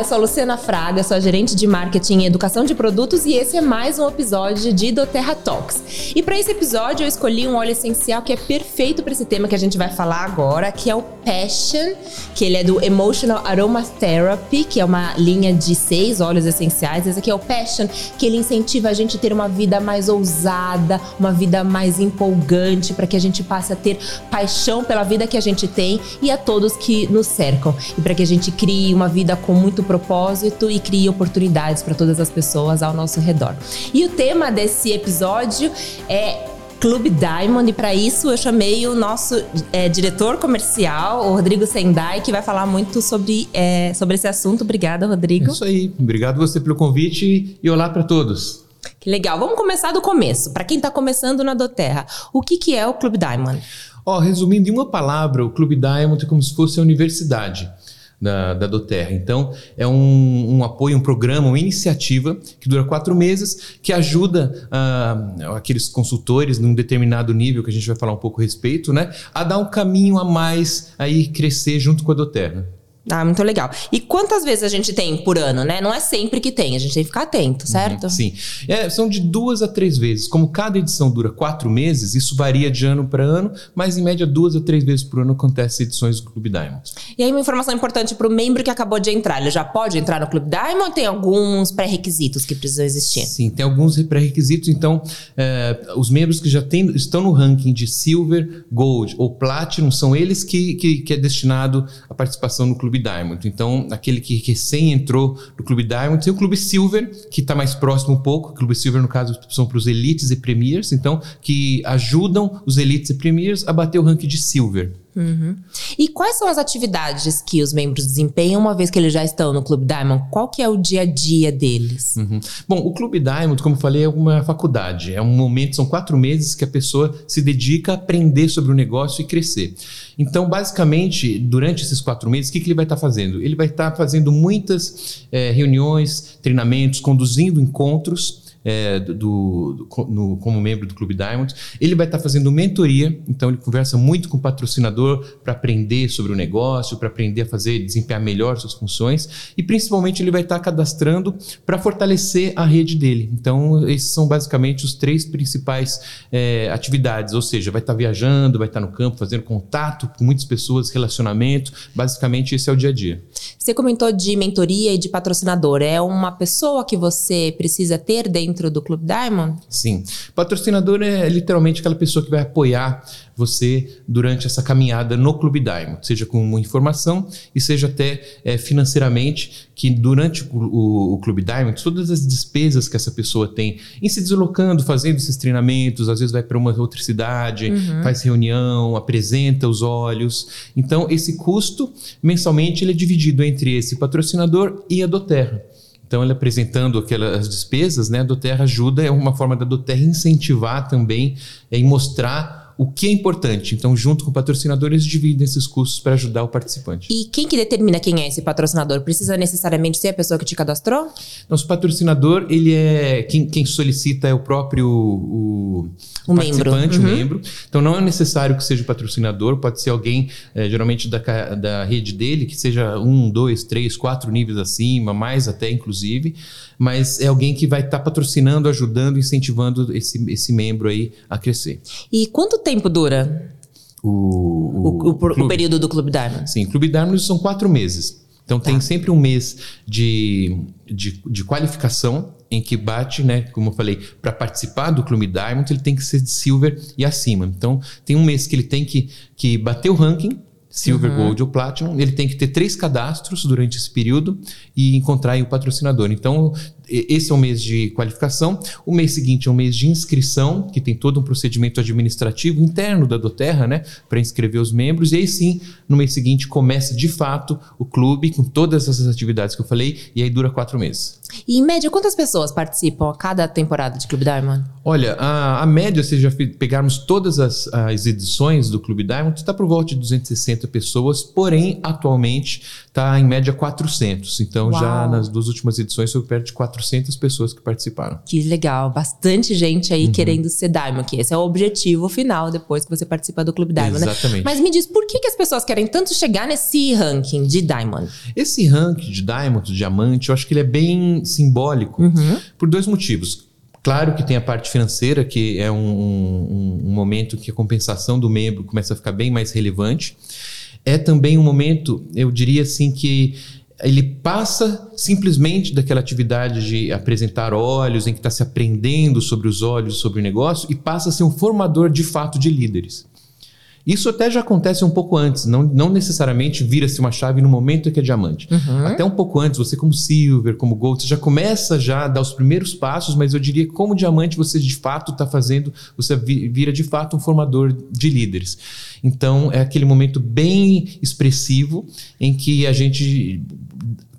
Eu sou a Luciana Fraga, sou a gerente de marketing e educação de produtos e esse é mais um episódio de doTERRA Talks. E para esse episódio eu escolhi um óleo essencial que é perfeito para esse tema que a gente vai falar agora, que é o Passion, que ele é do Emotional Aromatherapy, que é uma linha de seis óleos essenciais. Esse aqui é o Passion, que ele incentiva a gente a ter uma vida mais ousada, uma vida mais empolgante, para que a gente passe a ter paixão pela vida que a gente tem e a todos que nos cercam. E para que a gente crie uma vida com muito propósito e crie oportunidades para todas as pessoas ao nosso redor. E o tema desse episódio é Clube Diamond e para isso eu chamei o nosso é, diretor comercial, o Rodrigo Sendai, que vai falar muito sobre, é, sobre esse assunto. Obrigada, Rodrigo. É isso aí. Obrigado você pelo convite e olá para todos. Que legal. Vamos começar do começo. Para quem está começando na Doterra, o que, que é o Clube Diamond? Ó, oh, resumindo em uma palavra, o Clube Diamond é como se fosse a universidade da, da Doterra. Então, é um, um, apoio, um programa, uma iniciativa que dura quatro meses, que ajuda uh, aqueles consultores num determinado nível, que a gente vai falar um pouco a respeito, né, a dar um caminho a mais, aí crescer junto com a Doterra. Ah, muito legal. E quantas vezes a gente tem por ano, né? Não é sempre que tem, a gente tem que ficar atento, uhum, certo? Uhum, sim. É, são de duas a três vezes. Como cada edição dura quatro meses, isso varia de ano para ano, mas em média duas a três vezes por ano acontece edições do Clube Diamond. E aí, uma informação importante para o membro que acabou de entrar: ele já pode entrar no Clube Diamond ou tem alguns pré-requisitos que precisam existir? Sim, tem alguns pré-requisitos. Então, é, os membros que já tem, estão no ranking de Silver, Gold ou Platinum são eles que, que, que é destinado a participação no Clube Clube Diamond. Então, aquele que recém entrou no Clube Diamond, tem o Clube Silver, que está mais próximo um pouco. O Clube Silver, no caso, são para os elites e premiers, então, que ajudam os elites e premiers a bater o ranking de Silver. Uhum. E quais são as atividades que os membros desempenham uma vez que eles já estão no Clube Diamond? Qual que é o dia a dia deles? Uhum. Bom, o Clube Diamond, como eu falei, é uma faculdade. É um momento, são quatro meses que a pessoa se dedica a aprender sobre o negócio e crescer. Então, basicamente, durante esses quatro meses, o que, que ele vai estar tá fazendo? Ele vai estar tá fazendo muitas é, reuniões, treinamentos, conduzindo encontros é, do, do no, como membro do Clube Diamond. Ele vai estar tá fazendo mentoria, então ele conversa muito com o patrocinador para aprender sobre o negócio, para aprender a fazer, desempenhar melhor suas funções e principalmente ele vai estar tá cadastrando para fortalecer a rede dele. Então, esses são basicamente os três principais é, atividades, ou seja, vai estar tá viajando, vai estar tá no campo, fazendo contato com muitas pessoas, relacionamento. Basicamente, esse é o dia a dia. Você comentou de mentoria e de patrocinador. É uma pessoa que você precisa ter dentro dentro do Clube Diamond? Sim. Patrocinador é literalmente aquela pessoa que vai apoiar você durante essa caminhada no Clube Diamond, seja com uma informação e seja até é, financeiramente, que durante o, o, o, Clube Diamond, todas as despesas que essa pessoa tem em se deslocando, fazendo esses treinamentos, às vezes vai para uma outra cidade, uhum. faz reunião, apresenta os olhos. Então, esse custo mensalmente ele é dividido entre esse patrocinador e a Doterra. Então, ele apresentando aquelas despesas, né, a Doterra ajuda, é uma forma da Doterra incentivar também é, e mostrar o que é importante. Então, junto com o patrocinador, eles dividem esses custos para ajudar o participante. E quem que determina quem é esse patrocinador? Precisa necessariamente ser a pessoa que te cadastrou? Nosso patrocinador, ele é quem, quem solicita é o próprio o, o participante, membro. Uhum. o membro. Então, não é necessário que seja o patrocinador, pode ser alguém, é, geralmente da, da rede dele, que seja um, dois, três, quatro níveis acima, mais até inclusive, mas é alguém que vai estar tá patrocinando, ajudando, incentivando esse, esse membro aí a crescer. E quanto tempo tempo dura o, o, o, o, período do Clube Diamond? Sim, Clube Diamond são quatro meses. Então tá. tem sempre um mês de, de, de, qualificação em que bate, né? Como eu falei, para participar do Clube Diamond, ele tem que ser de Silver e acima. Então tem um mês que ele tem que, que bater o ranking Silver, uhum. Gold ou Platinum, ele tem que ter três cadastros durante esse período e encontrar o patrocinador. Então, esse é o mês de qualificação. O mês seguinte é o mês de inscrição, que tem todo um procedimento administrativo interno da Doterra, né, para inscrever os membros. E aí sim, no mês seguinte começa de fato o clube com todas essas atividades que eu falei, e aí dura quatro meses. E em média, quantas pessoas participam a cada temporada de Clube Diamond? Olha, a, a média, se já pegarmos todas as, as edições do Clube Diamond, está por volta de 260 pessoas, porém, atualmente está em média 400. Então, Uau. já nas duas últimas edições foi perto de 400 400 pessoas que participaram. Que legal, bastante gente aí uhum. querendo ser Diamond, que esse é o objetivo final depois que você participa do Clube Diamond, né? Exatamente. Né? Mas me diz, por que, que as pessoas querem tanto chegar nesse ranking de Diamond? Esse ranking de Diamond, de diamante, eu acho que ele é bem simbólico uhum. por dois motivos. Claro que tem a parte financeira, que é um, um, um, momento que a compensação do membro começa a ficar bem mais relevante. É também um momento, eu diria assim, que ele passa simplesmente daquela atividade de apresentar olhos, em que está se aprendendo sobre os olhos, sobre o negócio, e passa a ser um formador de fato de líderes. Isso até já acontece um pouco antes, não, não necessariamente vira-se uma chave no momento em que é diamante. Uhum. Até um pouco antes, você como silver, como gold, você já começa já a dar os primeiros passos, mas eu diria que como diamante você de fato está fazendo, você vira de fato um formador de líderes. Então é aquele momento bem expressivo em que a gente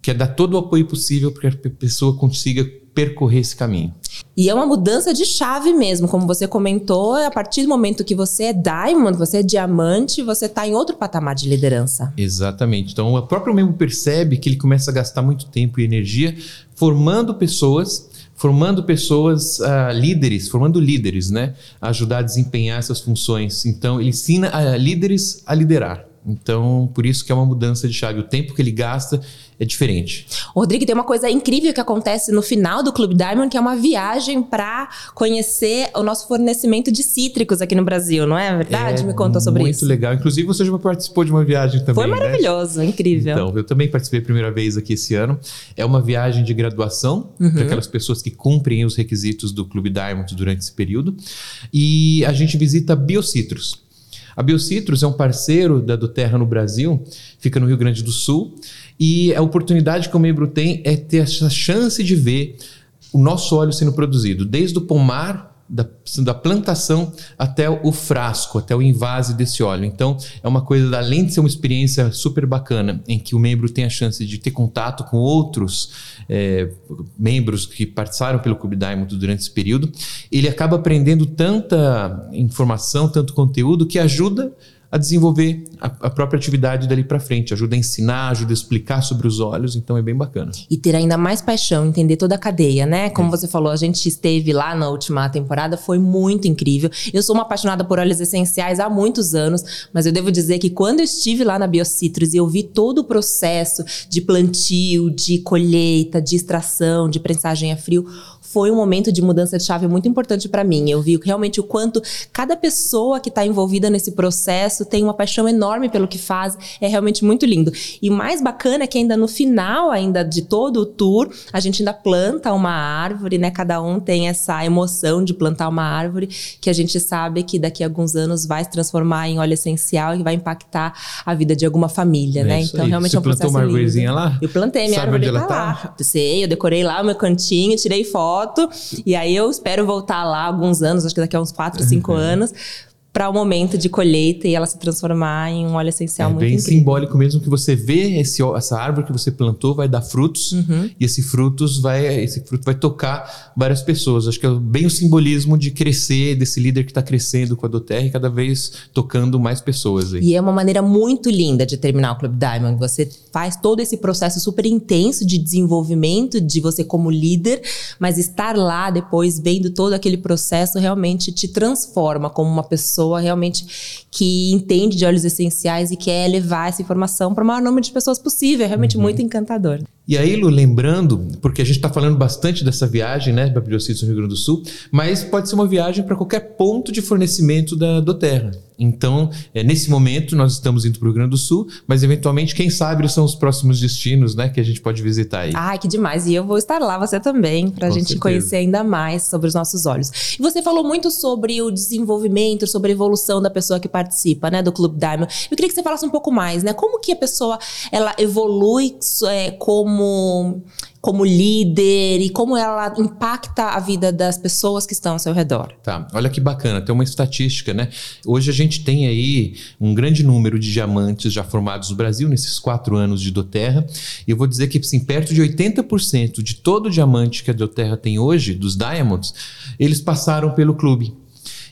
quer dar todo o apoio possível para que a pessoa consiga percorrer esse caminho. E é uma mudança de chave mesmo, como você comentou, a partir do momento que você é diamond, você é diamante, você está em outro patamar de liderança. Exatamente. Então o próprio membro percebe que ele começa a gastar muito tempo e energia formando pessoas formando pessoas uh, líderes, formando líderes, né? A ajudar a desempenhar essas funções. Então, ele ensina a líderes a liderar. Então, por isso que é uma mudança de chave. O tempo que ele gasta é diferente. Rodrigo, tem uma coisa incrível que acontece no final do Clube Diamond, que é uma viagem para conhecer o nosso fornecimento de cítricos aqui no Brasil, não é verdade? É Me conta sobre isso. Muito legal. Inclusive, você já participou de uma viagem também. Foi né? maravilhoso, né? incrível. Então, eu também participei a primeira vez aqui esse ano. É uma viagem de graduação uhum. para aquelas pessoas que cumprem os requisitos do Clube Diamond durante esse período. E a gente visita Biocitrus. A Biocitrus é um parceiro da do Terra no Brasil, fica no Rio Grande do Sul, e a oportunidade que o membro tem é ter essa chance de ver o nosso óleo sendo produzido, desde o pomar da, da, plantação até o frasco, até o invase desse óleo. Então, é uma coisa, além de ser uma experiência super bacana, em que o membro tem a chance de ter contato com outros é, membros que participaram pelo Clube Diamond durante esse período, ele acaba aprendendo tanta informação, tanto conteúdo que ajuda a desenvolver a, a própria atividade dali para frente, ajuda a ensinar, ajuda a explicar sobre os olhos, então é bem bacana. E ter ainda mais paixão, entender toda a cadeia, né? Como é. você falou, a gente esteve lá na última temporada, foi muito incrível. Eu sou uma apaixonada por óleos essenciais há muitos anos, mas eu devo dizer que quando eu estive lá na Biocitrus e eu vi todo o processo de plantio, de colheita, de extração, de prensagem a frio, foi um momento de mudança de chave muito importante para mim. Eu vi realmente o quanto cada pessoa que está envolvida nesse processo tem uma paixão enorme pelo que faz. É realmente muito lindo. E o mais bacana é que ainda no final ainda de todo o tour, a gente ainda planta uma árvore, né? Cada um tem essa emoção de plantar uma árvore que a gente sabe que daqui a alguns anos vai se transformar em óleo essencial e vai impactar a vida de alguma família, é né? Então aí. realmente Você é um plantou uma árvorezinha lá? Eu plantei minha Sabe árvore onde ela tá lá. Sei, eu decorei lá o meu cantinho, tirei foto foto. E aí eu espero voltar lá alguns anos, acho que daqui a uns 4, 5 uhum. anos, para o momento de colheita e ela se transformar em um óleo essencial é muito bem incrível. simbólico mesmo que você vê esse, essa árvore que você plantou vai dar frutos uhum. e esse frutos vai esse fruto vai tocar várias pessoas. Acho que é bem o simbolismo de crescer desse líder que está crescendo com a Doterra e cada vez tocando mais pessoas. Aí. E é uma maneira muito linda de terminar o Club Diamond. Você faz todo esse processo super intenso de desenvolvimento de você como líder, mas estar lá depois vendo todo aquele processo realmente te transforma como uma pessoa pessoa realmente que entende de óleos essenciais e quer levar essa informação para o maior número de pessoas possível. É realmente uhum. muito encantador. E aí, Lu, lembrando, porque a gente está falando bastante dessa viagem, né, para Biocitos no Rio Grande do Sul, mas pode ser uma viagem para qualquer ponto de fornecimento da Doterra. Então, é, nesse momento, nós estamos indo para o Rio Grande do Sul, mas eventualmente, quem sabe, são os próximos destinos né, que a gente pode visitar aí. Ai, que demais! E eu vou estar lá, você também, para a gente certeza. conhecer ainda mais sobre os nossos olhos. E você falou muito sobre o desenvolvimento, sobre a evolução da pessoa que participa né, do Clube Diamond. Eu queria que você falasse um pouco mais, né? Como que a pessoa ela evolui é, como como líder e como ela impacta a vida das pessoas que estão ao seu redor. Tá, olha que bacana, tem uma estatística, né? Hoje a gente tem aí um grande número de diamantes já formados no Brasil nesses quatro anos de Doterra. E eu vou dizer que, assim, perto de 80% de todo o diamante que a Doterra tem hoje, dos Diamonds, eles passaram pelo clube.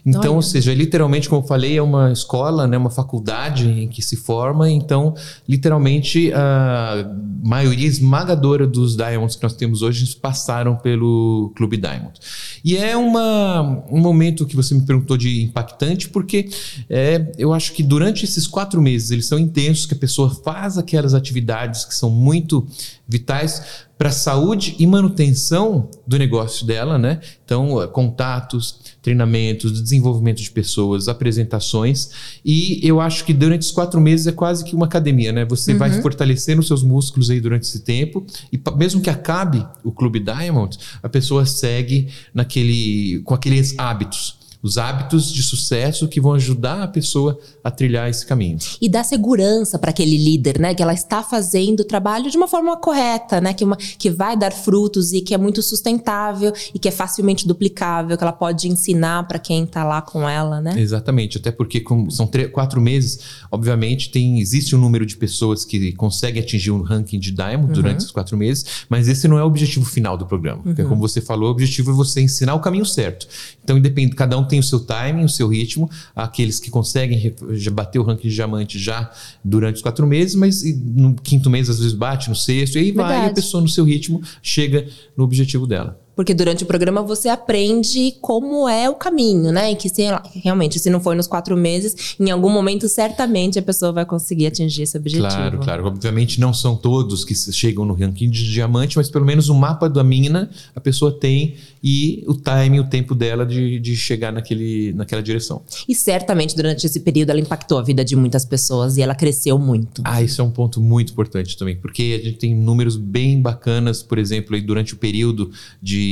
Então, Olha. ou seja, literalmente, como eu falei, é uma escola, né, uma faculdade em que se forma. Então, literalmente, a maioria esmagadora dos Diamonds que nós temos hoje passaram pelo Clube Diamond. E é uma, um momento que você me perguntou de impactante, porque é, eu acho que durante esses quatro meses eles são intensos, que a pessoa faz aquelas atividades que são muito vitais para a saúde e manutenção do negócio dela, né? Então, contatos, treinamentos, desenvolvimento de pessoas, apresentações. E eu acho que durante os quatro meses é quase que uma academia, né? Você uhum. vai fortalecendo os seus músculos aí durante esse tempo. E mesmo que acabe o Clube Diamond, a pessoa segue naquele, com aqueles hábitos os hábitos de sucesso que vão ajudar a pessoa a trilhar esse caminho. E dar segurança para aquele líder, né? Que ela está fazendo o trabalho de uma forma correta, né? Que, uma, que vai dar frutos e que é muito sustentável e que é facilmente duplicável, que ela pode ensinar para quem está lá com ela, né? Exatamente, até porque são quatro meses, obviamente tem existe um número de pessoas que conseguem atingir um ranking de Diamond uhum. durante esses quatro meses, mas esse não é o objetivo final do programa. Uhum. Porque, como você falou, o objetivo é você ensinar o caminho certo. Então, independe, cada um tem o seu timing, o seu ritmo. Aqueles que conseguem bater o ranking de diamante já durante os quatro meses, mas no quinto mês às vezes bate, no sexto, e aí Verdade. vai a pessoa no seu ritmo chega no objetivo dela. Porque durante o programa você aprende como é o caminho, né? E que se, realmente, se não for nos quatro meses, em algum momento, certamente a pessoa vai conseguir atingir esse objetivo. Claro, claro. Obviamente não são todos que chegam no ranking de diamante, mas pelo menos o mapa da mina a pessoa tem e o time, o tempo dela de, de chegar naquele, naquela direção. E certamente durante esse período ela impactou a vida de muitas pessoas e ela cresceu muito. Ah, isso é um ponto muito importante também, porque a gente tem números bem bacanas, por exemplo, aí durante o período de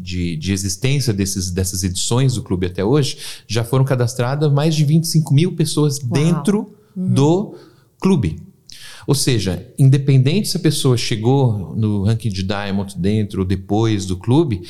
de, de, existência desses, dessas edições do clube até hoje, já foram cadastradas mais de 25 mil pessoas Uau. dentro uhum. do clube. Ou seja, independente se a pessoa chegou no ranking de Diamond dentro ou depois do clube,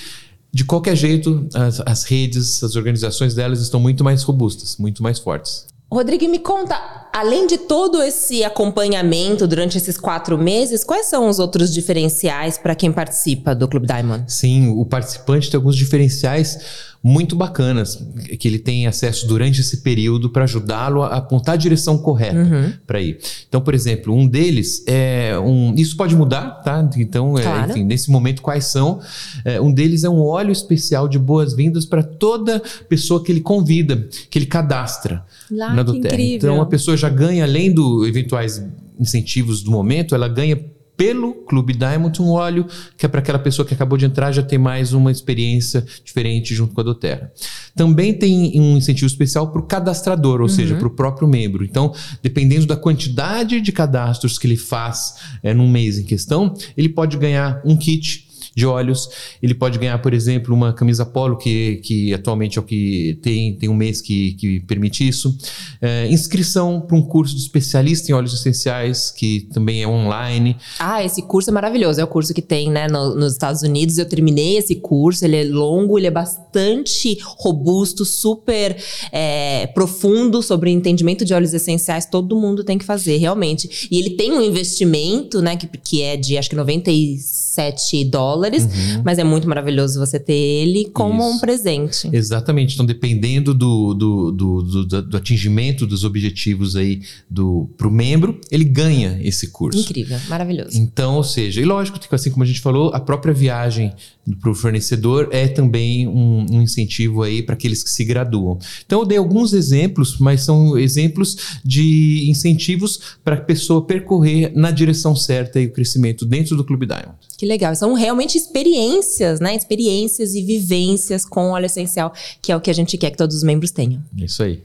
de qualquer jeito, as, as redes, as organizações delas estão muito mais robustas, muito mais fortes. Rodrigo, me conta, além de todo esse acompanhamento durante esses quatro meses, quais são os outros diferenciais para quem participa do Clube Diamond? Sim, o participante tem alguns diferenciais muito bacanas que ele tem acesso durante esse período para ajudá-lo a apontar a direção correta uhum. para ir. Então, por exemplo, um deles é um. Isso pode mudar, tá? Então, é, claro. é, enfim, nesse momento, quais são? É, um deles é um óleo especial de boas-vindas para toda pessoa que ele convida, que ele cadastra Lá, na Doterra. Então, a pessoa já ganha, além dos eventuais incentivos do momento, ela ganha pelo Clube Diamond um óleo que é para aquela pessoa que acabou de entrar já ter mais uma experiência diferente junto com a Doterra. Também tem um incentivo especial para o cadastrador, ou uhum. seja, para o próprio membro. Então, dependendo da quantidade de cadastros que ele faz é, num mês em questão, ele pode ganhar um kit de óleos. Ele pode ganhar, por exemplo, uma camisa polo, que, que atualmente é o que tem, tem um mês que, que permite isso. É, inscrição para um curso de especialista em óleos essenciais, que também é online. Ah, esse curso é maravilhoso. É o curso que tem né, no, nos Estados Unidos. Eu terminei esse curso, ele é longo, ele é bastante robusto, super é, profundo sobre entendimento de óleos essenciais. Todo mundo tem que fazer, realmente. E ele tem um investimento, né, que, que é de acho que 97 dólares dólares, uhum. mas é muito maravilhoso você ter ele como Isso. um presente. Exatamente. Então, dependendo do, do, do, do, do atingimento dos objetivos aí do pro membro, ele ganha esse curso. Incrível, maravilhoso. Então, ou seja, e lógico que assim como a gente falou, a própria viagem para o fornecedor é também um, um incentivo aí para aqueles que se graduam. Então eu dei alguns exemplos, mas são exemplos de incentivos para a pessoa percorrer na direção certa e o crescimento dentro do Clube Diamond. Que legal. São realmente experiências, né? Experiências e vivências com óleo essencial, que é o que a gente quer que todos os membros tenham. Isso aí.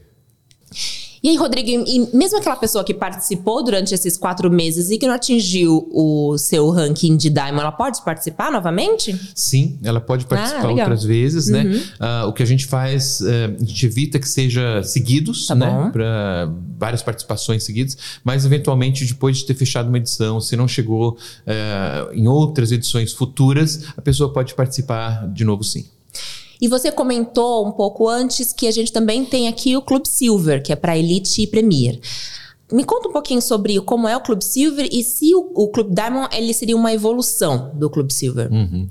E aí, Rodrigo, e mesmo aquela pessoa que participou durante esses quatro meses e que não atingiu o seu ranking de Diamond, ela pode participar novamente? Sim, ela pode ah, participar ah, outras vezes, né? uhum. né? Uh, o que a gente faz, uh, a gente evita que seja seguidos, tá né? Para várias participações seguidas, mas eventualmente depois de ter fechado uma edição, se não chegou uh, em outras edições futuras, a pessoa pode participar de novo sim. E você comentou um pouco antes que a gente também tem aqui o Clube Silver, que é para Elite e Premier. Me conta um pouquinho sobre como é o Clube Silver e se o, o Clube Diamond ele seria uma evolução do Clube Silver. Uhum.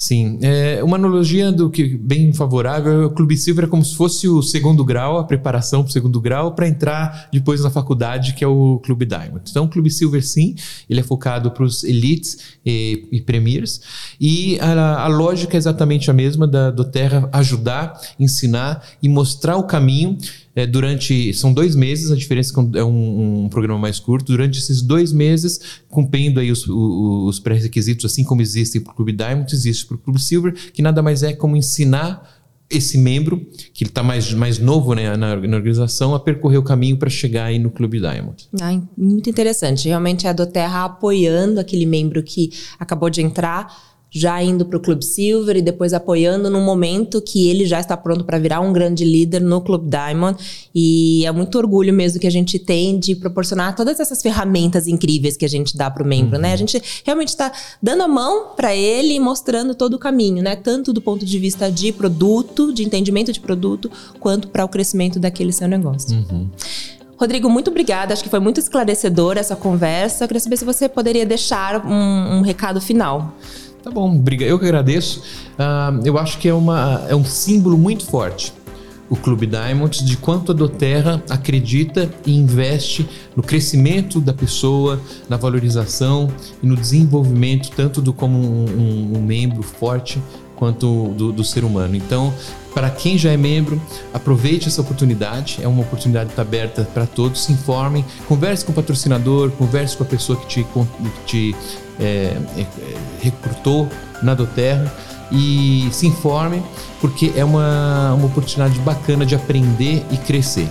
Sim, é uma analogia do que bem favorável. O Clube Silver é como se fosse o segundo grau, a preparação para o segundo grau para entrar depois na faculdade, que é o Clube Diamond. Então, o Clube Silver, sim, ele é focado para os elites e, e premiers. E a, a, lógica é exatamente a mesma da do Terra ajudar, ensinar e mostrar o caminho é, durante. São dois meses, a diferença é um, um, programa mais curto. Durante esses dois meses, cumprindo aí os, os pré-requisitos, assim como existem para o Clube Diamond, existe para o Clube Silver, que nada mais é como ensinar esse membro, que ele está mais, mais novo né, na, na, organização, a percorrer o caminho para chegar aí no Clube Diamond. Muito interessante. Realmente é a Doterra apoiando aquele membro que acabou de entrar já indo para o Clube Silver e depois apoiando no momento que ele já está pronto para virar um grande líder no Clube Diamond. E é muito orgulho mesmo que a gente tem de proporcionar todas essas ferramentas incríveis que a gente dá para o membro, uhum. né? A gente realmente está dando a mão para ele e mostrando todo o caminho, né? Tanto do ponto de vista de produto, de entendimento de produto, quanto para o crescimento daquele seu negócio. Uhum. Rodrigo, muito obrigada. Acho que foi muito esclarecedora essa conversa. Eu queria saber se você poderia deixar um, um recado final. Tá bom, briga. Eu que agradeço. Uh, eu acho que é, uma, é um símbolo muito forte o Clube Diamond de quanto a Doterra acredita e investe no crescimento da pessoa, na valorização e no desenvolvimento tanto do como um, um, um membro forte quanto do, do, ser humano. Então, para quem já é membro, aproveite essa oportunidade. É uma oportunidade que está aberta para todos. Se informem, converse com o patrocinador, converse com a pessoa que te, que te é, recrutou na Doterra e se informe, porque é uma, uma oportunidade bacana de aprender e crescer.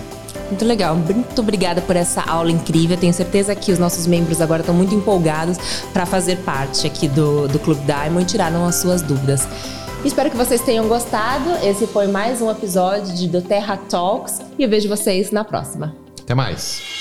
Muito legal, muito obrigada por essa aula incrível. Tenho certeza que os nossos membros agora estão muito empolgados para fazer parte aqui do, do Clube Diamond e tiraram as suas dúvidas. Espero que vocês tenham gostado. Esse foi mais um episódio de Do Terra Talks e eu vejo vocês na próxima. Até mais.